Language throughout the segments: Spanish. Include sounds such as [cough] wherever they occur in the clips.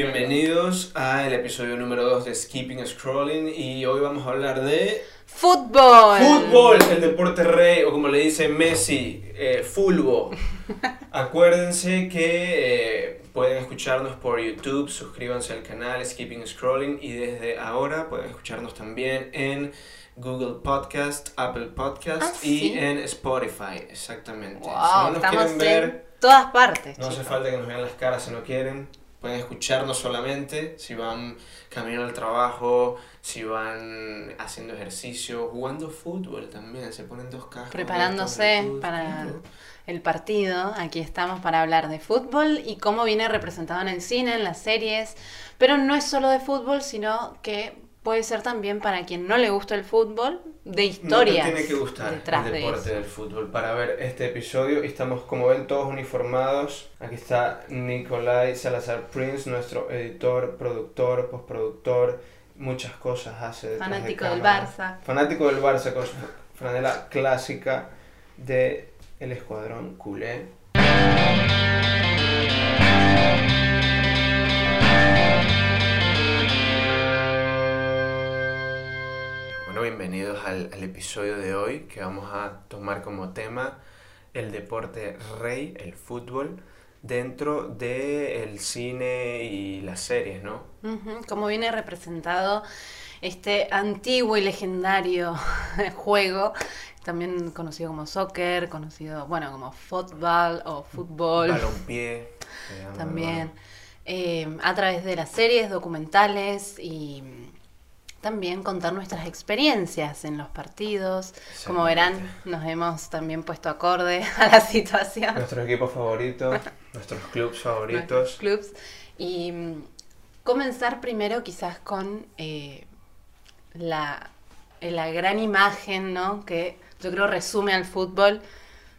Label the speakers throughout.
Speaker 1: Bienvenidos al episodio número 2 de Skipping Scrolling y hoy vamos a hablar de
Speaker 2: Fútbol.
Speaker 1: fútbol, el deporte rey o como le dice Messi, eh, fútbol. [laughs] Acuérdense que eh, pueden escucharnos por YouTube, suscríbanse al canal Skipping Scrolling y desde ahora pueden escucharnos también en Google Podcast, Apple Podcast
Speaker 2: Ah,
Speaker 1: y en Spotify, exactamente.
Speaker 2: Wow,
Speaker 1: si no nos quieren ver...
Speaker 2: en todas partes.
Speaker 1: No hace falta que nos vean las caras si no quieren. Pueden escucharnos solamente si van camino al trabajo, si van haciendo ejercicio, jugando fútbol también. Se ponen dos cascos.
Speaker 2: Preparándose para
Speaker 1: fútbol.
Speaker 2: el partido. Aquí estamos para hablar de fútbol y cómo viene representado en el cine, en las series. Pero no es solo de fútbol, sino que puede ser también para quien no le gusta el fútbol, de historias.
Speaker 1: No tiene que gustar
Speaker 2: detrás
Speaker 1: el
Speaker 2: de
Speaker 1: deporte
Speaker 2: eso.
Speaker 1: del fútbol para ver este episodio. Estamos, como ven, todos uniformados. Aquí está Nicolai Salazar Prince, nuestro editor, productor, postproductor. Muchas cosas hace. detrás de
Speaker 2: Fanático del. Barça.
Speaker 1: Fanático del Barça con su franela clásica de el escuadrón culé. Bienvenidos al, al episodio de hoy que vamos a tomar como tema el deporte rey, el fútbol, dentro del cine y las series, ¿no?
Speaker 2: Cómo viene representado este antiguo y legendario [laughs] juego, también conocido como soccer, conocido, bueno, como fútbol o fútbol.
Speaker 1: Balompié.
Speaker 2: También eh, a través de las series, documentales y también contar nuestras experiencias en los partidos. Como verán, nos hemos también puesto acorde a la [laughs] situación. [laughs]
Speaker 1: Nuestros equipos favoritos, nuestros clubs
Speaker 2: nuestros
Speaker 1: favoritos.
Speaker 2: clubs. Y mm, comenzar primero quizás con eh, la, eh, la gran imagen, ¿no? Que yo creo resume al fútbol,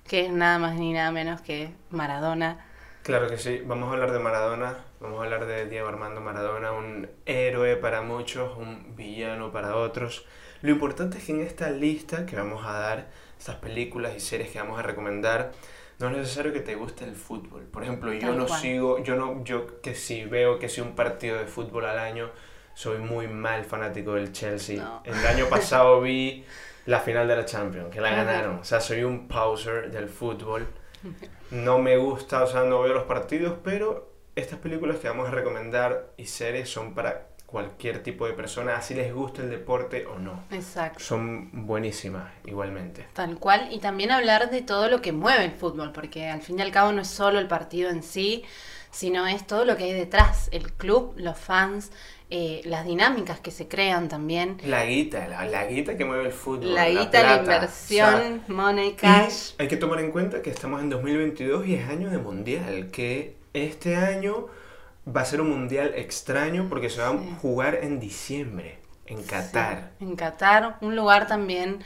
Speaker 2: que es nada más ni nada menos que Maradona.
Speaker 1: Claro que sí, vamos a hablar de Maradona, vamos a hablar de Diego Armando Maradona, un héroe para muchos, un villano para otros. Lo importante es que en esta lista que vamos a dar, estas películas y series que vamos a recomendar, no es necesario que te guste el fútbol. Por ejemplo, yo
Speaker 2: Tal
Speaker 1: no
Speaker 2: cual.
Speaker 1: sigo, yo no, yo que si veo que si un partido de fútbol al año, soy muy mal fanático del Chelsea.
Speaker 2: No.
Speaker 1: El año pasado vi la final de la Champions, que la ganaron. O sea, soy un pauser del fútbol. [laughs] No me gusta, o sea, no veo los partidos, pero estas películas que vamos a recomendar y series son para cualquier tipo de persona, así les gusta el deporte o no.
Speaker 2: Exacto.
Speaker 1: Son buenísimas igualmente.
Speaker 2: Tal cual, y también hablar de todo lo que mueve el fútbol, porque al fin y al cabo no es solo el partido en sí, sino es todo lo que hay detrás, el club, los fans, eh, las dinámicas que se crean también,
Speaker 1: La guita, la, la guita que mueve el fútbol.
Speaker 2: la guita, la inversión, money,
Speaker 1: o sea,
Speaker 2: cash.
Speaker 1: hay que tomar en cuenta que estamos en 2022 y es año de mundial, que este año va a ser un mundial extraño porque se va
Speaker 2: Sí.
Speaker 1: a jugar en diciembre, en Qatar.
Speaker 2: En Qatar, un lugar también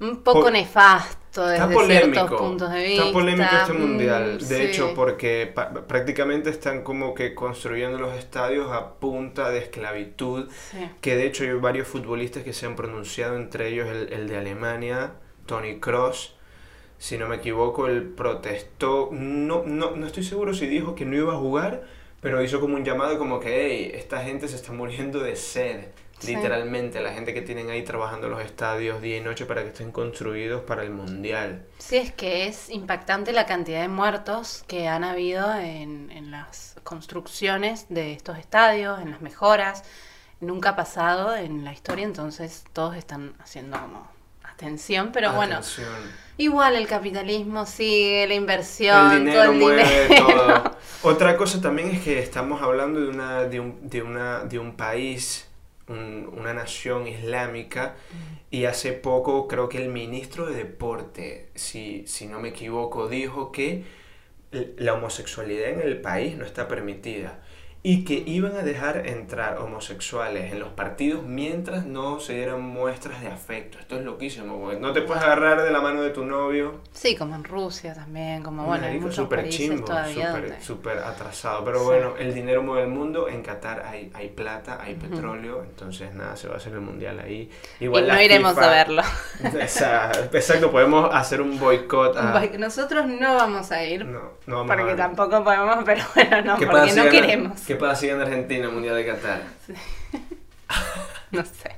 Speaker 2: un poco
Speaker 1: Po-
Speaker 2: nefasto desde
Speaker 1: Está polémico,
Speaker 2: ciertos puntos de vista.
Speaker 1: está polémico este
Speaker 2: Mm,
Speaker 1: mundial. De
Speaker 2: sí.
Speaker 1: hecho, porque prácticamente están como que construyendo los estadios a punta de esclavitud.
Speaker 2: Sí.
Speaker 1: Que de hecho hay varios futbolistas que se han pronunciado, entre ellos el, el de Alemania, Tony Cross. Si no me equivoco, él protestó. No, no, no estoy seguro si dijo que no iba a jugar, pero hizo como un llamado como que, hey, esta gente se está muriendo de sed.
Speaker 2: Sí.
Speaker 1: Literalmente, la gente que tienen ahí trabajando los estadios día y noche para que estén construidos para el mundial.
Speaker 2: Sí, es que es impactante la cantidad de muertos que han habido en, en las construcciones de estos estadios, en las mejoras. Nunca ha pasado en la historia, entonces todos están haciendo como atención, pero bueno, igual el capitalismo sigue, la inversión,
Speaker 1: El dinero
Speaker 2: todo el
Speaker 1: mueve
Speaker 2: dinero.
Speaker 1: todo. [laughs] Otra cosa también es que estamos hablando de, una, de, un, de, una, de un país, un- una nación islámica, y hace poco creo que el ministro de Deporte, si, si no me equivoco, dijo que la homosexualidad en el país no está permitida y que iban a dejar entrar homosexuales en los partidos mientras no se dieran muestras de afecto. Esto es loquísimo, no te puedes agarrar de la mano de tu novio
Speaker 2: Sí, como en Rusia también, como bueno, hay muchos
Speaker 1: súper
Speaker 2: países
Speaker 1: chimbo,
Speaker 2: todavía
Speaker 1: súper-
Speaker 2: donde...
Speaker 1: súper atrasado. Pero
Speaker 2: Sí.
Speaker 1: bueno, el dinero mueve el mundo. En Qatar hay, hay plata, hay petróleo. Entonces, nada, se va a hacer el mundial ahí.
Speaker 2: Y
Speaker 1: Igual
Speaker 2: no iremos
Speaker 1: FIFA-
Speaker 2: a verlo. [laughs]
Speaker 1: Exacto, podemos hacer un boicot a...
Speaker 2: Nosotros no vamos a ir,
Speaker 1: No, no vamos
Speaker 2: porque
Speaker 1: a ver.
Speaker 2: tampoco podemos, [laughs] pero bueno, no,
Speaker 1: ¿Qué
Speaker 2: porque no
Speaker 1: gana-
Speaker 2: queremos.
Speaker 1: ¿Qué pasa si en Argentina Mundial de Qatar? [laughs]
Speaker 2: no sé.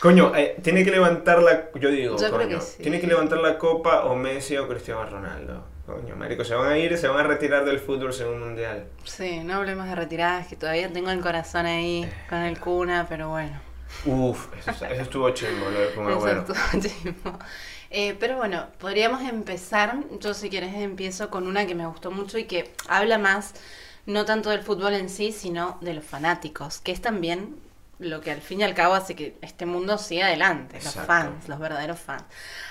Speaker 1: Coño, eh, tiene que levantar la... Yo digo,
Speaker 2: Yo creo
Speaker 1: coño,
Speaker 2: que sí.
Speaker 1: tiene que levantar la copa o Messi o Cristiano Ronaldo. Coño, marico, se van a ir, se van a retirar del fútbol según un mundial.
Speaker 2: Sí, no hablemos de retiradas, que todavía tengo el corazón ahí con el cuna, pero bueno.
Speaker 1: Uf, eso, eso estuvo chimbo, lo de Kun
Speaker 2: Eso estuvo [laughs] chimbo. Eh, pero bueno, podríamos empezar. Yo, si quieres, empiezo con una que me gustó mucho y que habla más, no tanto del fútbol en sí, sino de los fanáticos, que es también lo que al fin y al cabo hace que este mundo siga adelante, los fans, los verdaderos fans.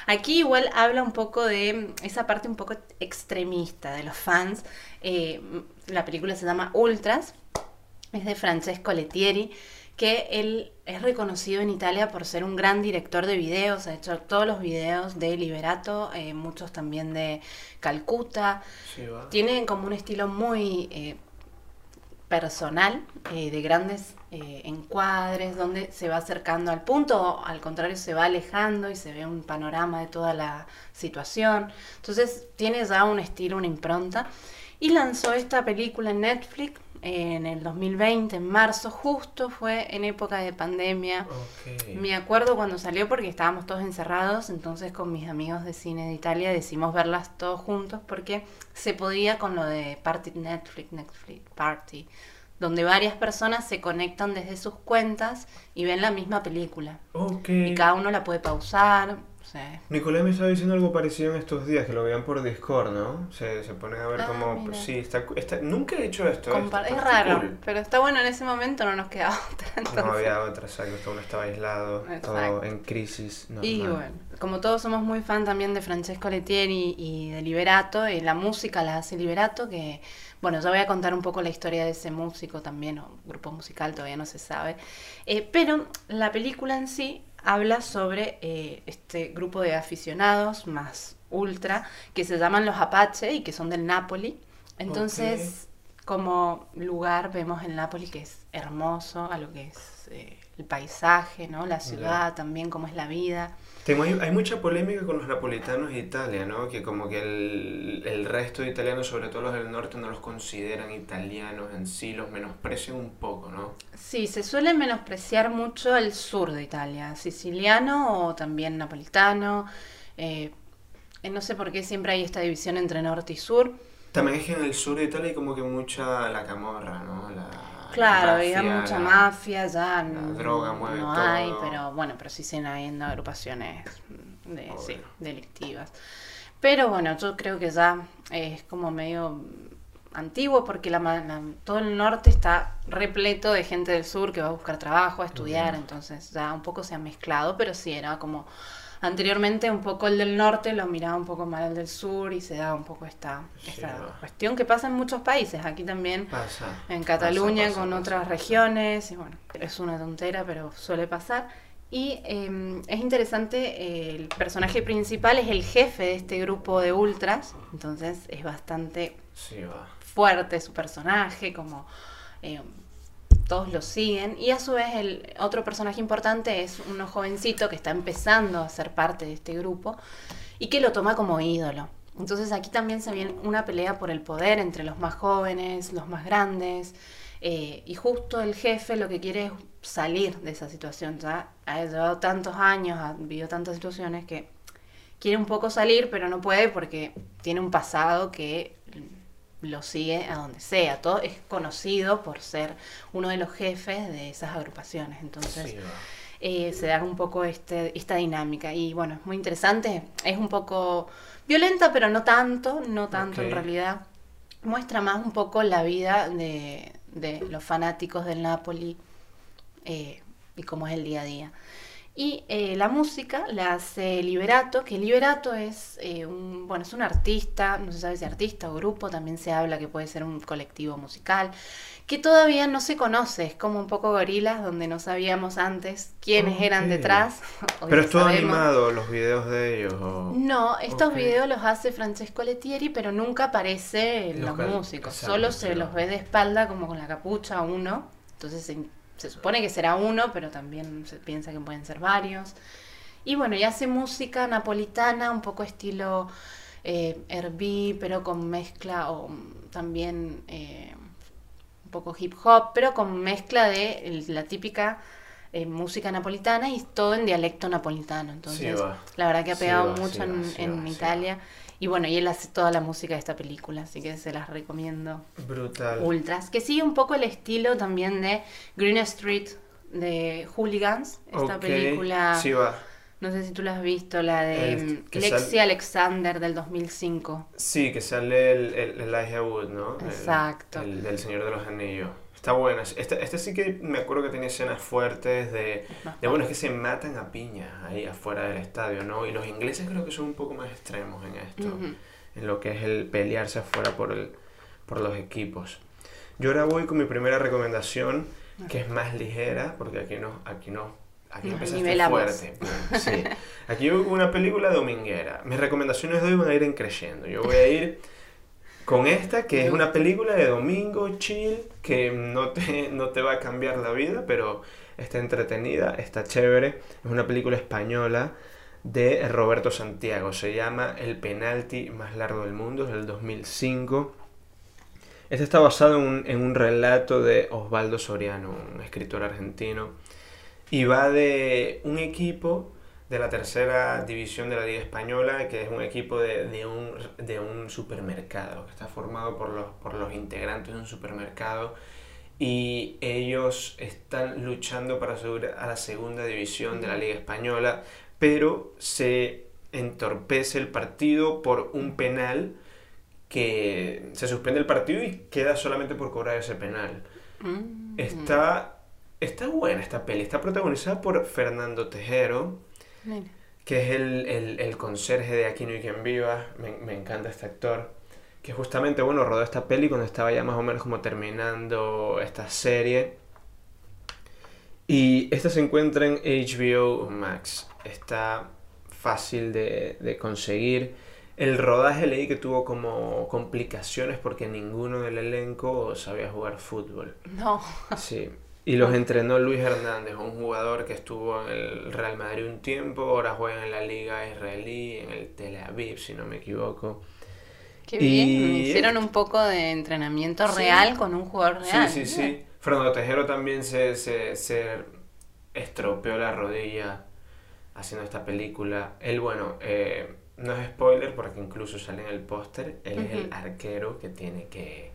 Speaker 2: Aquí igual habla un poco de esa parte un poco extremista de los fans. Eh, la película se llama Ultras, es de Francesco Lettieri, que él es reconocido en Italia por ser un gran director de videos, ha hecho todos los videos de Liberato, eh, muchos también de Calcuta,
Speaker 1: Sí,
Speaker 2: tiene como un estilo muy eh, personal, eh, de grandes eh, encuadres, donde se va acercando al punto, o al contrario se va alejando y se ve un panorama de toda la situación. Entonces tiene ya un estilo, una impronta. Y lanzó esta película en Netflix en el 2020, en marzo, justo fue en época de pandemia. Me acuerdo cuando salió porque estábamos todos encerrados, entonces con mis amigos de cine de Italia decidimos verlas todos juntos porque se podía con lo de Party Netflix, Netflix Party, donde varias personas se conectan desde sus cuentas y ven la misma película. Y cada uno la puede pausar. Sea,
Speaker 1: Nicolás me estaba diciendo algo parecido en estos días, que lo vean por Discord, ¿no? Se, se ponen a ver
Speaker 2: Ah,
Speaker 1: cómo...
Speaker 2: mira.
Speaker 1: Sí, está, está- Nunca he hecho esto.
Speaker 2: es raro,
Speaker 1: cool.
Speaker 2: pero está bueno en ese momento, no nos queda [laughs] otra.
Speaker 1: No
Speaker 2: entonces.
Speaker 1: había otra, exacto. Todo uno estaba aislado, todo en crisis.
Speaker 2: Y bueno, como todos somos muy fan también de Francesco Lettieri y de Liberato, eh, la música la hace Liberato, que bueno, ya voy a contar un poco la historia de ese músico también, o grupo musical, todavía no se sabe. Eh, pero la película en sí habla sobre eh, este grupo de aficionados más ultra, que se llaman los Apache y que son del Napoli. Entonces, como lugar vemos el Napoli que es hermoso, a lo que es eh, el paisaje, ¿no? La ciudad también, cómo es la vida.
Speaker 1: Hay mucha polémica con los napolitanos de Italia, ¿no? Que como que el, el resto de italianos, sobre todo los del norte, no los consideran italianos en sí, los menosprecian un poco, ¿no?
Speaker 2: Sí, se suele menospreciar mucho el sur de Italia, siciliano o también napolitano. eh, eh, no sé por qué siempre hay esta división entre norte y sur.
Speaker 1: También es que en el sur de Italia hay como que mucha la camorra, ¿no? La
Speaker 2: Claro, había mucha
Speaker 1: la-
Speaker 2: mafia, ya
Speaker 1: la
Speaker 2: n-
Speaker 1: droga mueve
Speaker 2: no
Speaker 1: todo.
Speaker 2: hay, pero bueno, pero sí siguen habiendo agrupaciones de, sí, delictivas. Pero bueno, yo creo que ya es como medio antiguo porque la, la- todo el norte está repleto de gente del sur que va a buscar trabajo, a estudiar, entonces ya un poco se ha mezclado, pero sí era como anteriormente un poco el del norte lo miraba un poco mal el del sur y se da un poco esta, esta cuestión que pasa en muchos países, aquí también
Speaker 1: Pasa.
Speaker 2: en Cataluña
Speaker 1: pasa,
Speaker 2: con otras regiones, y bueno, es una tontera, pero suele pasar. Y eh, es interesante, eh, el personaje principal es el jefe de este grupo de ultras, entonces es bastante
Speaker 1: Sí,
Speaker 2: fuerte su personaje, como eh, todos lo siguen. Y a su vez el otro personaje importante es uno jovencito que está empezando a ser parte de este grupo y que lo toma como ídolo. Entonces aquí también se viene una pelea por el poder entre los más jóvenes, los más grandes. eh, y justo el jefe lo que quiere es salir de esa situación. Ya ha llevado tantos años, ha vivido tantas situaciones que quiere un poco salir, pero no puede porque tiene un pasado que lo sigue a donde sea. Todo es conocido por ser uno de los jefes de esas agrupaciones. Entonces
Speaker 1: Sí,
Speaker 2: eh, se da un poco este, esta dinámica. Y bueno, es muy interesante. Es un poco violenta, pero no tanto, no tanto en realidad. Muestra más un poco la vida de, de los fanáticos del Napoli eh, y cómo es el día a día. Y eh, la música la hace Liberato, que Liberato es eh, un, bueno, es un artista, no se sabe si artista o grupo, también se habla que puede ser un colectivo musical, que todavía no se conoce, es como un poco gorilas, donde no sabíamos antes quiénes eran detrás. [laughs] hoy
Speaker 1: Pero es todo
Speaker 2: sabemos.
Speaker 1: animado, los videos de ellos. o-
Speaker 2: No, estos videos los hace Francesco Lettieri, pero nunca aparece
Speaker 1: Los
Speaker 2: los músicos. Solo se
Speaker 1: lo-
Speaker 2: los ve de espalda como con la capucha uno. Entonces se, se supone que será uno, pero también se piensa que pueden ser varios. Y bueno, y hace música napolitana, un poco estilo eh, Herbí, pero con mezcla o también eh, un poco hip hop, pero con mezcla de la típica eh, música napolitana y todo en dialecto napolitano. Entonces,
Speaker 1: va.
Speaker 2: la verdad que ha
Speaker 1: Sí
Speaker 2: pegado
Speaker 1: sí
Speaker 2: mucho
Speaker 1: va,
Speaker 2: en,
Speaker 1: sí
Speaker 2: en
Speaker 1: sí
Speaker 2: Italia. Y bueno, y él hace toda la música de esta película, así que se las recomiendo
Speaker 1: Brutal.
Speaker 2: ultras. Que sigue un poco el estilo también de Green Street de Hooligans, esta película.
Speaker 1: Sí, va.
Speaker 2: No sé si tú la has visto, la de
Speaker 1: El
Speaker 2: mm, Lexi
Speaker 1: sal-
Speaker 2: Alexander del 2005.
Speaker 1: Sí, que sale el, el Elijah Wood, ¿no? El-
Speaker 2: Exacto.
Speaker 1: El, del Señor de los Anillos. Está buena. Este, este sí que me acuerdo que tenía escenas fuertes de, de, bueno, es que se matan a piñas ahí afuera del estadio, ¿no? Y los ingleses creo que son un poco más extremos en esto, en lo que es el pelearse afuera por, el, por los equipos. Yo ahora voy con mi primera recomendación, que es más ligera, porque aquí no, aquí no, aquí
Speaker 2: Nos
Speaker 1: empezaste
Speaker 2: nivelamos.
Speaker 1: fuerte. Sí. Aquí voy con una película dominguera. Mis recomendaciones de hoy van a ir en creciendo. Yo voy a ir con esta, que es una película de domingo, chill, que no te, no te va a cambiar la vida, pero está entretenida, está chévere. Es una película española de Roberto Santiago. Se llama El penalti más largo del mundo, es del 2005. Este está basado en un, en un relato de Osvaldo Soriano, un escritor argentino, y va de un equipo de la tercera división de la Liga Española, que es un equipo de, de un, de un supermercado, que está formado por los, por los integrantes de un supermercado, y ellos están luchando para subir a la segunda división de la Liga Española, pero se entorpece el partido por un penal que se suspende el partido y queda solamente por cobrar ese penal.
Speaker 2: Mm.
Speaker 1: Está, está buena esta peli, está protagonizada por Fernando Tejero,
Speaker 2: Mira.
Speaker 1: que es el, el, el conserje de Aquí no hay quien viva, me, me encanta este actor, que justamente, bueno, rodó esta peli cuando estaba ya más o menos como terminando esta serie. Y esta se encuentra en HBO Max, está fácil de, de conseguir. El rodaje leí que tuvo como complicaciones porque ninguno del elenco sabía jugar fútbol.
Speaker 2: No.
Speaker 1: Sí. Y los entrenó Luis Hernández, un jugador que estuvo en el Real Madrid un tiempo, ahora juega en la liga israelí, en el Tel Aviv, si no me equivoco.
Speaker 2: Qué
Speaker 1: Y-
Speaker 2: bien. Hicieron un poco de entrenamiento
Speaker 1: Sí.
Speaker 2: real con un jugador real.
Speaker 1: Sí, sí, sí. Fernando Tejero también se, se, se estropeó la rodilla haciendo esta película. Él, bueno, eh, no es spoiler porque incluso sale en el póster, él es el arquero que tiene que,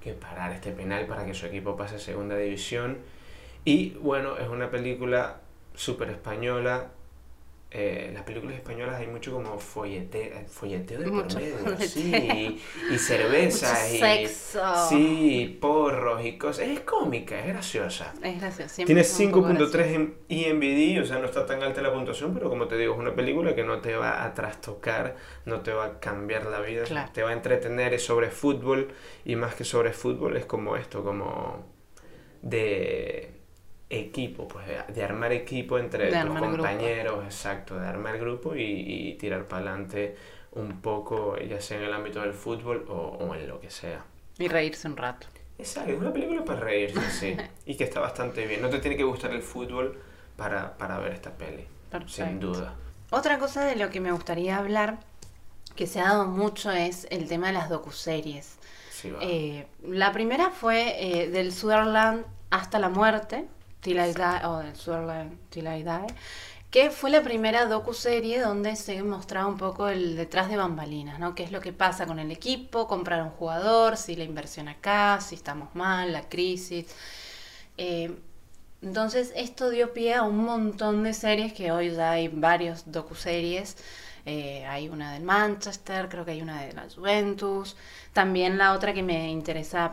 Speaker 1: que parar este penal para que su equipo pase a segunda división. Y bueno, es una película súper española. Eh, las películas españolas hay mucho como follete, folleteo de por
Speaker 2: Mucho
Speaker 1: medio,
Speaker 2: folleteo.
Speaker 1: sí, y [laughs] cervezas,
Speaker 2: Mucho
Speaker 1: y,
Speaker 2: sexo.
Speaker 1: sí, porros y cosas. Es cómica, es graciosa.
Speaker 2: Es siempre
Speaker 1: Tiene
Speaker 2: es un poco
Speaker 1: 5.3
Speaker 2: gracioso.
Speaker 1: en IMDb, o sea, no está tan alta la puntuación, pero como te digo, es una película que no te va a trastocar, no te va a cambiar la vida,
Speaker 2: Claro.
Speaker 1: te va a entretener, es sobre fútbol, y más que sobre fútbol es como esto, como de equipo, pues de, armar equipo entre
Speaker 2: De
Speaker 1: tus
Speaker 2: armar grupo.
Speaker 1: compañeros, exacto, de armar grupo y, y tirar para adelante un poco, ya sea en el ámbito del fútbol o, o en lo que sea.
Speaker 2: Y reírse un rato.
Speaker 1: Exacto, es una película para reírse, sí. [laughs] y que está bastante bien. No te tiene que gustar el fútbol para, para ver esta peli, sin duda.
Speaker 2: Otra cosa de lo que me gustaría hablar, que se ha dado mucho, es el tema de las docuseries.
Speaker 1: Sí, va.
Speaker 2: Eh, la primera fue eh, del Sutherland hasta la muerte, Till I Die, o del Till I Die, que fue la primera docuserie donde se mostraba un poco el detrás de bambalinas, ¿no? Qué es lo que pasa con el equipo, comprar un jugador, si la inversión acá, si estamos mal, la crisis. Eh, entonces esto dio pie a un montón de series que hoy ya hay varios docuseries. Eh, hay una del Manchester, creo que hay una de la Juventus. También la otra que me interesa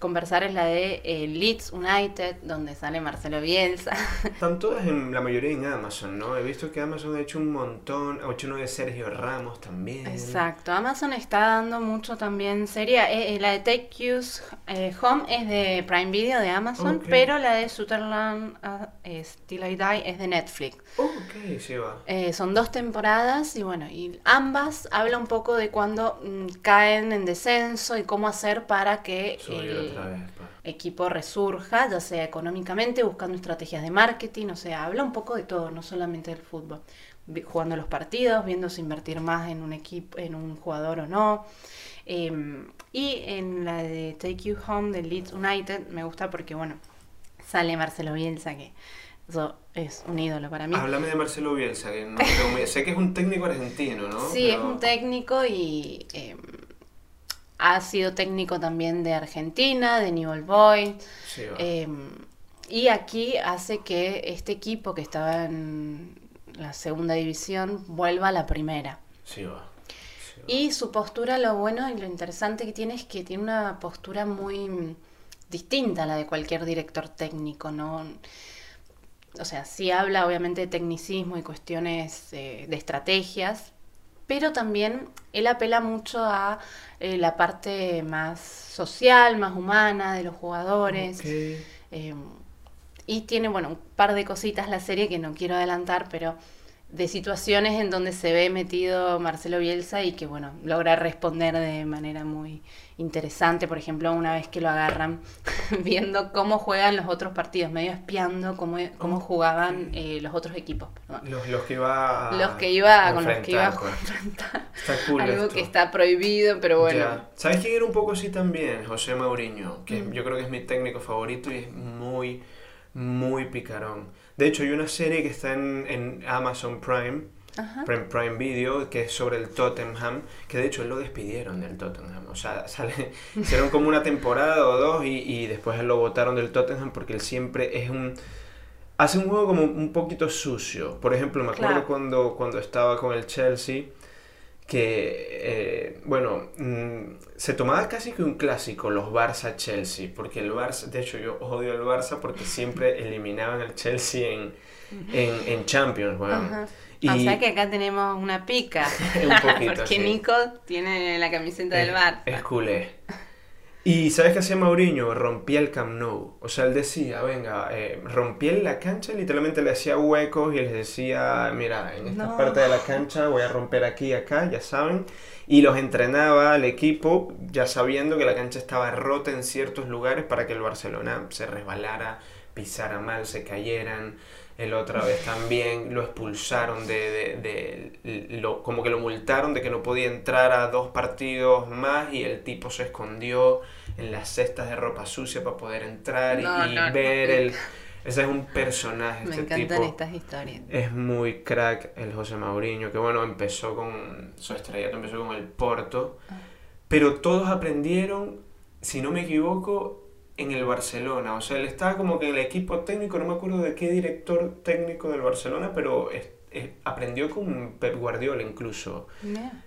Speaker 2: conversar es la de eh, Leeds United, donde sale Marcelo Bielsa. [laughs]
Speaker 1: Están todas en la mayoría en Amazon, ¿no? He visto que Amazon ha hecho un montón, ha hecho uno de Sergio Ramos también.
Speaker 2: Exacto, Amazon está dando mucho también serie. eh, eh, la de Take Use eh, Home es de Prime Video de Amazon, pero la de Sutherland ah, es Till I Die es de Netflix.
Speaker 1: Ok, sí va.
Speaker 2: Eh, son dos temporadas y bueno, y ambas habla un poco de cuando mm, caen en descenso y cómo hacer para que Equipo resurja, ya sea económicamente, buscando estrategias de marketing, o sea, habla un poco de todo, no solamente del fútbol. Jugando los partidos, viendo si invertir más en un equipo, en un jugador o no. Em, y en la de Take You Home de Leeds United me gusta porque, bueno, sale Marcelo Bielsa, que eso es un ídolo para mí.
Speaker 1: Háblame de Marcelo Bielsa, que sé que es un técnico argentino, ¿no?
Speaker 2: Sí, es un técnico y em, ha sido técnico también de Argentina, de Newell Boy. Em, y aquí hace que este equipo que estaba en la segunda división vuelva a la primera.
Speaker 1: Sí, va.
Speaker 2: Y su postura, lo bueno y lo interesante que tiene es que tiene una postura muy distinta a la de cualquier director técnico, ¿no? O sea, sí habla obviamente de tecnicismo y cuestiones eh, de estrategias, pero también él apela mucho a eh, la parte más social, más humana de los jugadores. Eh, y tiene, bueno, un par de cositas la serie que no quiero adelantar, pero de situaciones en donde se ve metido Marcelo Bielsa y que, bueno, logra responder de manera muy interesante. Por ejemplo, una vez que lo agarran [laughs] viendo cómo juegan los otros partidos, medio espiando cómo, cómo jugaban eh, los otros equipos.
Speaker 1: Los, los, que iba
Speaker 2: Los que iba con los que iba a enfrentar. Está cool Algo que está prohibido, pero bueno.
Speaker 1: ¿Sabes quién era un poco así también? José Mourinho, que mm. yo creo que es mi técnico favorito y es muy, muy picarón de hecho, hay una serie que está en, Amazon Prime, Prime, Video, que es sobre el Tottenham, que de hecho él lo despidieron del Tottenham. O sea, [laughs] sale, hicieron como una temporada o dos y, y después él lo votaron del Tottenham porque él siempre es un... Hace un juego como un poquito sucio. Por ejemplo, me acuerdo cuando, cuando estaba con el Chelsea que, eh, bueno, mm, se tomaba casi que un clásico los Barça-Chelsea, porque el Barça, de hecho yo odio el Barça porque siempre [laughs] eliminaban al Chelsea en, en, Champions, bueno.
Speaker 2: Y... O sea que acá tenemos una pica, [laughs] un poquito, [laughs] porque Nico tiene la camiseta del Barça.
Speaker 1: Es culé. Y ¿sabes qué hacía Mauriño? Rompía el Camp Nou. O sea, él decía, venga, eh, rompía la cancha, literalmente le hacía huecos y les decía, mira, en esta parte de la cancha voy a romper aquí y acá, ya saben. Y los entrenaba al equipo ya sabiendo que la cancha estaba rota en ciertos lugares para que el Barcelona se resbalara, pisara mal, se cayeran el otra vez también lo expulsaron de, de, lo, como que lo multaron de que no podía entrar a dos partidos más y el tipo se escondió en las cestas de ropa sucia para poder entrar y, ver el ese es un personaje
Speaker 2: me
Speaker 1: este
Speaker 2: encantan estas historias
Speaker 1: es muy crack el José Mauriño que bueno empezó con su estrellato empezó con el Porto ah. pero todos aprendieron si no me equivoco en el Barcelona. O sea, él estaba como que en el equipo técnico, no me acuerdo de qué director técnico del Barcelona, pero aprendió con Pep Guardiola incluso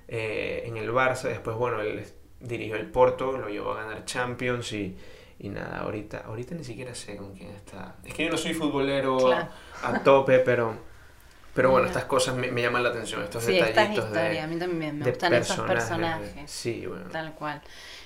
Speaker 1: eh, en el Barça. Después, bueno, él dirigió el Porto, lo llevó a ganar Champions y, y nada, ahorita, ahorita ni siquiera sé con quién está. Es que yo no soy futbolero a tope, pero... Pero bueno, estas cosas me, llaman la atención, estos sí, detallitos
Speaker 2: estas historias, a mí también me gustan esos personajes.
Speaker 1: Sí, bueno.
Speaker 2: Tal cual.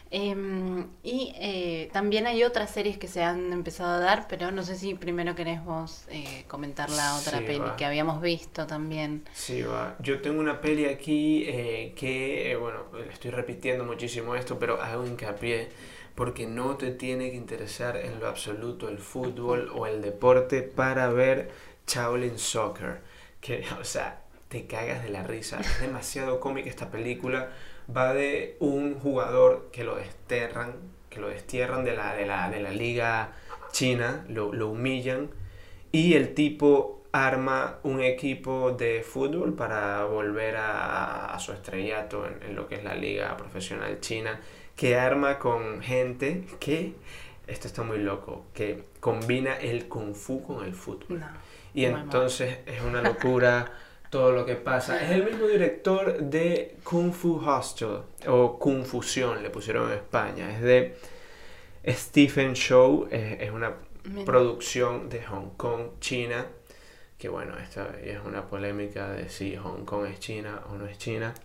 Speaker 2: Em, y eh, también hay otras series que se han empezado a dar, pero no sé si primero querés vos eh, comentar la otra peli que habíamos visto también.
Speaker 1: Sí, va. Yo tengo una peli aquí eh, que, bueno, le estoy repitiendo muchísimo esto, pero hago hincapié porque no te tiene que interesar en lo absoluto el fútbol o el deporte para ver Shaolin Soccer. Que, [laughs] o sea, te cagas de la risa. Es demasiado [laughs] cómica esta película va de un jugador que lo desterran, que lo destierran de la, de la, de la liga china, lo, lo, humillan y el tipo arma un equipo de fútbol para volver a, a su estrellato en, en, lo que es la liga profesional china, que arma con gente que, esto está muy loco, que combina el kung fu con el fútbol. Y entonces es una locura. todo lo que pasa. Es el mismo director de Kung Fu Hostel o Confusión, le pusieron en España. Es de Stephen Show, es, una producción de Hong Kong, China. Que bueno, esta es una polémica de si Hong Kong es China o no es China.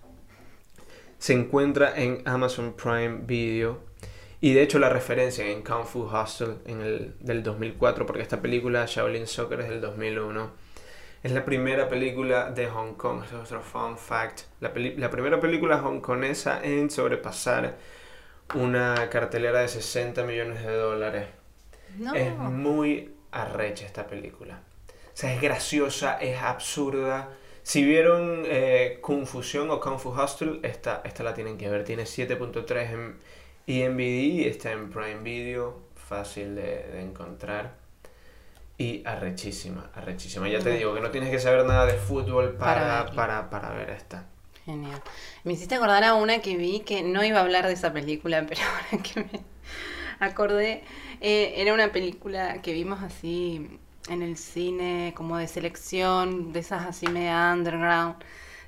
Speaker 1: Se encuentra en Amazon Prime Video. Y de hecho la referencia en Kung Fu Hostel en el, del 2004, porque esta película Shaolin Soccer es del 2001 es la primera película de Hong Kong, es otro fun fact. La, la primera película hongkonesa en sobrepasar una cartelera de 60 millones de dólares.
Speaker 2: No.
Speaker 1: Es muy arrecha esta película. O sea, es graciosa, es absurda. Si vieron eh, Confusión o Kung Fu Hustle, esta, esta la tienen que ver. Tiene 7.3 en Y está en Prime Video. Fácil de, de encontrar. Y arrechísima, arrechísima. Ya te digo que no tienes que saber nada de fútbol
Speaker 2: Para
Speaker 1: para, para ver esta.
Speaker 2: Genial. Me hiciste acordar a una que vi que no iba a hablar de esa película, [laughs] pero ahora que me acordé, eh, era una película que vimos así en el cine, como de selección, de esas así media underground,